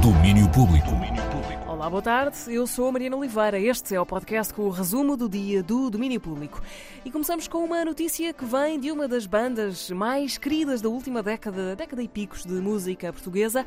Domínio Público. Olá, boa tarde. Eu sou a Mariana Oliveira. Este é o podcast com o resumo do dia do domínio público. E começamos com uma notícia que vem de uma das bandas mais queridas da última década, década e picos de música portuguesa.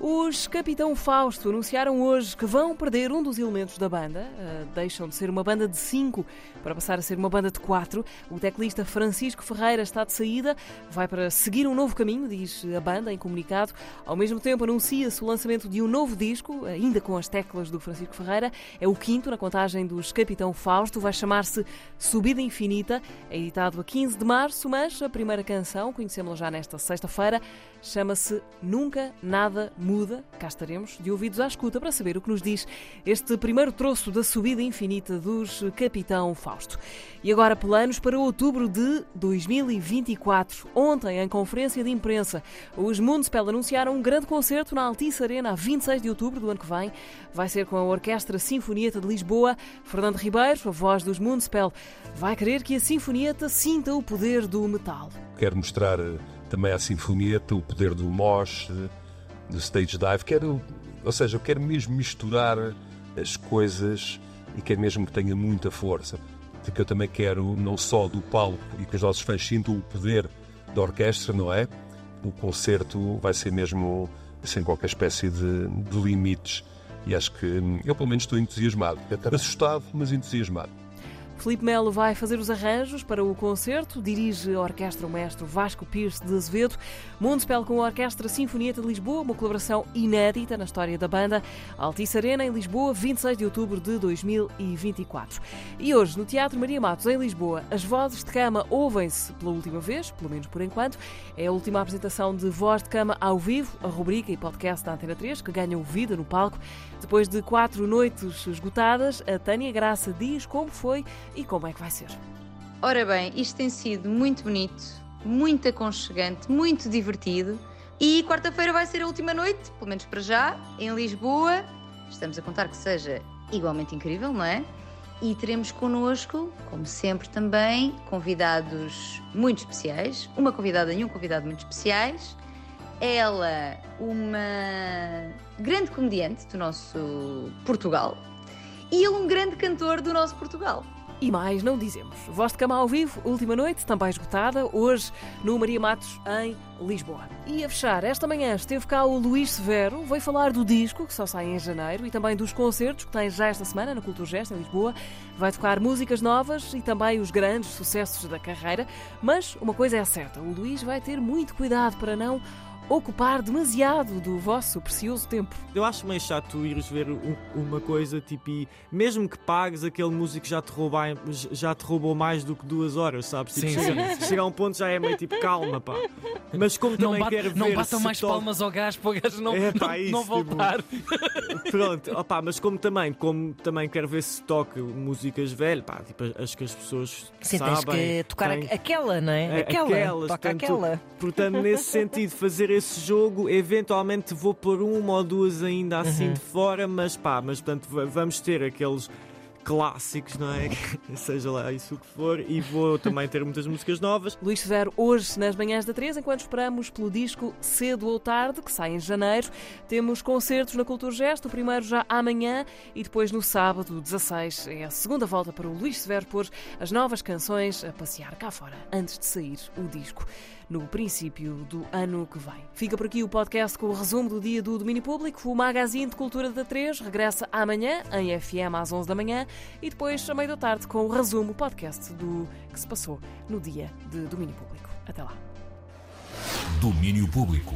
Os Capitão Fausto anunciaram hoje que vão perder um dos elementos da banda. Uh, deixam de ser uma banda de cinco para passar a ser uma banda de quatro. O teclista Francisco Ferreira está de saída, vai para seguir um novo caminho, diz a banda em comunicado. Ao mesmo tempo, anuncia-se o lançamento de um novo disco, ainda com as teclas do Francisco Ferreira. É o quinto na contagem dos Capitão Fausto, vai chamar-se Subida Infinita. É editado a 15 de março, mas a primeira canção, conhecemos-la já nesta sexta-feira, chama-se Nunca Nada muda, cá estaremos, de ouvidos à escuta para saber o que nos diz este primeiro troço da subida infinita dos Capitão Fausto. E agora planos para outubro de 2024. Ontem, em conferência de imprensa, os Mundspell anunciaram um grande concerto na Altice Arena a 26 de outubro do ano que vem. Vai ser com a Orquestra Sinfonieta de Lisboa. Fernando Ribeiro, a voz dos Mundspell, vai querer que a Sinfonieta sinta o poder do metal. Quero mostrar eh, também à Sinfonieta o poder do mosh, do stage dive. Quero, ou seja, eu quero mesmo misturar as coisas e quero mesmo que tenha muita força. Porque eu também quero, não só do palco e que os nossos fãs sintam o poder da orquestra, não é? O concerto vai ser mesmo sem qualquer espécie de, de limites. E acho que eu, pelo menos, estou entusiasmado. Assustado, mas entusiasmado. Felipe Melo vai fazer os arranjos para o concerto, dirige a orquestra o mestre Vasco Pierce de Azevedo, Mundspell com a Orquestra Sinfonieta de Lisboa, uma colaboração inédita na história da banda, Altice Arena em Lisboa, 26 de outubro de 2024. E hoje, no Teatro Maria Matos, em Lisboa, as vozes de cama ouvem-se pela última vez, pelo menos por enquanto. É a última apresentação de Voz de Cama ao vivo, a rubrica e podcast da Antena 3, que ganham vida no palco. Depois de quatro noites esgotadas, a Tânia Graça diz como foi e como é que vai ser. Ora bem, isto tem sido muito bonito, muito aconchegante, muito divertido. E quarta-feira vai ser a última noite, pelo menos para já, em Lisboa. Estamos a contar que seja igualmente incrível, não é? E teremos connosco, como sempre também, convidados muito especiais. Uma convidada e um convidado muito especiais. Ela, uma grande comediante do nosso Portugal. E ele, um grande cantor do nosso Portugal. E mais não dizemos. Voz de cama ao vivo, última noite, também esgotada, hoje no Maria Matos, em Lisboa. E a fechar, esta manhã esteve cá o Luís Severo, veio falar do disco, que só sai em janeiro, e também dos concertos que tem já esta semana na Cultura Gesto, em Lisboa. Vai tocar músicas novas e também os grandes sucessos da carreira. Mas uma coisa é certa, o Luís vai ter muito cuidado para não ocupar demasiado do vosso precioso tempo. Eu acho meio chato ires ver uma coisa tipo e mesmo que pagues aquele músico já te roubar, já te roubou mais do que duas horas, sabes? Tipo, sim, chega, sim, chega a um ponto já é meio tipo calma, pá. Mas como também não bate, quero não ver. Não batam mais palmas ao gajo para o gajo não, é, pá, não, isso, não voltar. Tipo, pronto, opá, mas como também, como também quero ver se toca músicas velhas, pá, tipo, as que as pessoas Sim, sabem. tens que tocar têm... aquela, não é? Aquela, Aquelas, toca tanto, aquela. Portanto, nesse sentido, fazer esse jogo, eventualmente vou pôr uma ou duas ainda assim Uhum. de fora, mas pá, mas portanto va- vamos ter aqueles clássicos, não é? Seja lá isso o que for, e vou também ter muitas músicas novas. Luís Severo, hoje nas manhãs da 3, enquanto esperamos pelo disco Cedo ou Tarde, que sai em janeiro. Temos concertos na Cultura Gesto, o primeiro já amanhã e depois no sábado, 16, é a segunda volta para o Luís Severo pôr as novas canções a passear cá fora, antes de sair o disco no princípio do ano que vem. Fica por aqui o podcast com o resumo do dia do domínio público. O Magazine de Cultura da 3 regressa amanhã, em FM, às 11 da manhã, e depois, à meia da tarde, com o resumo podcast do que se passou no dia de domínio público. Até lá. Domínio Público.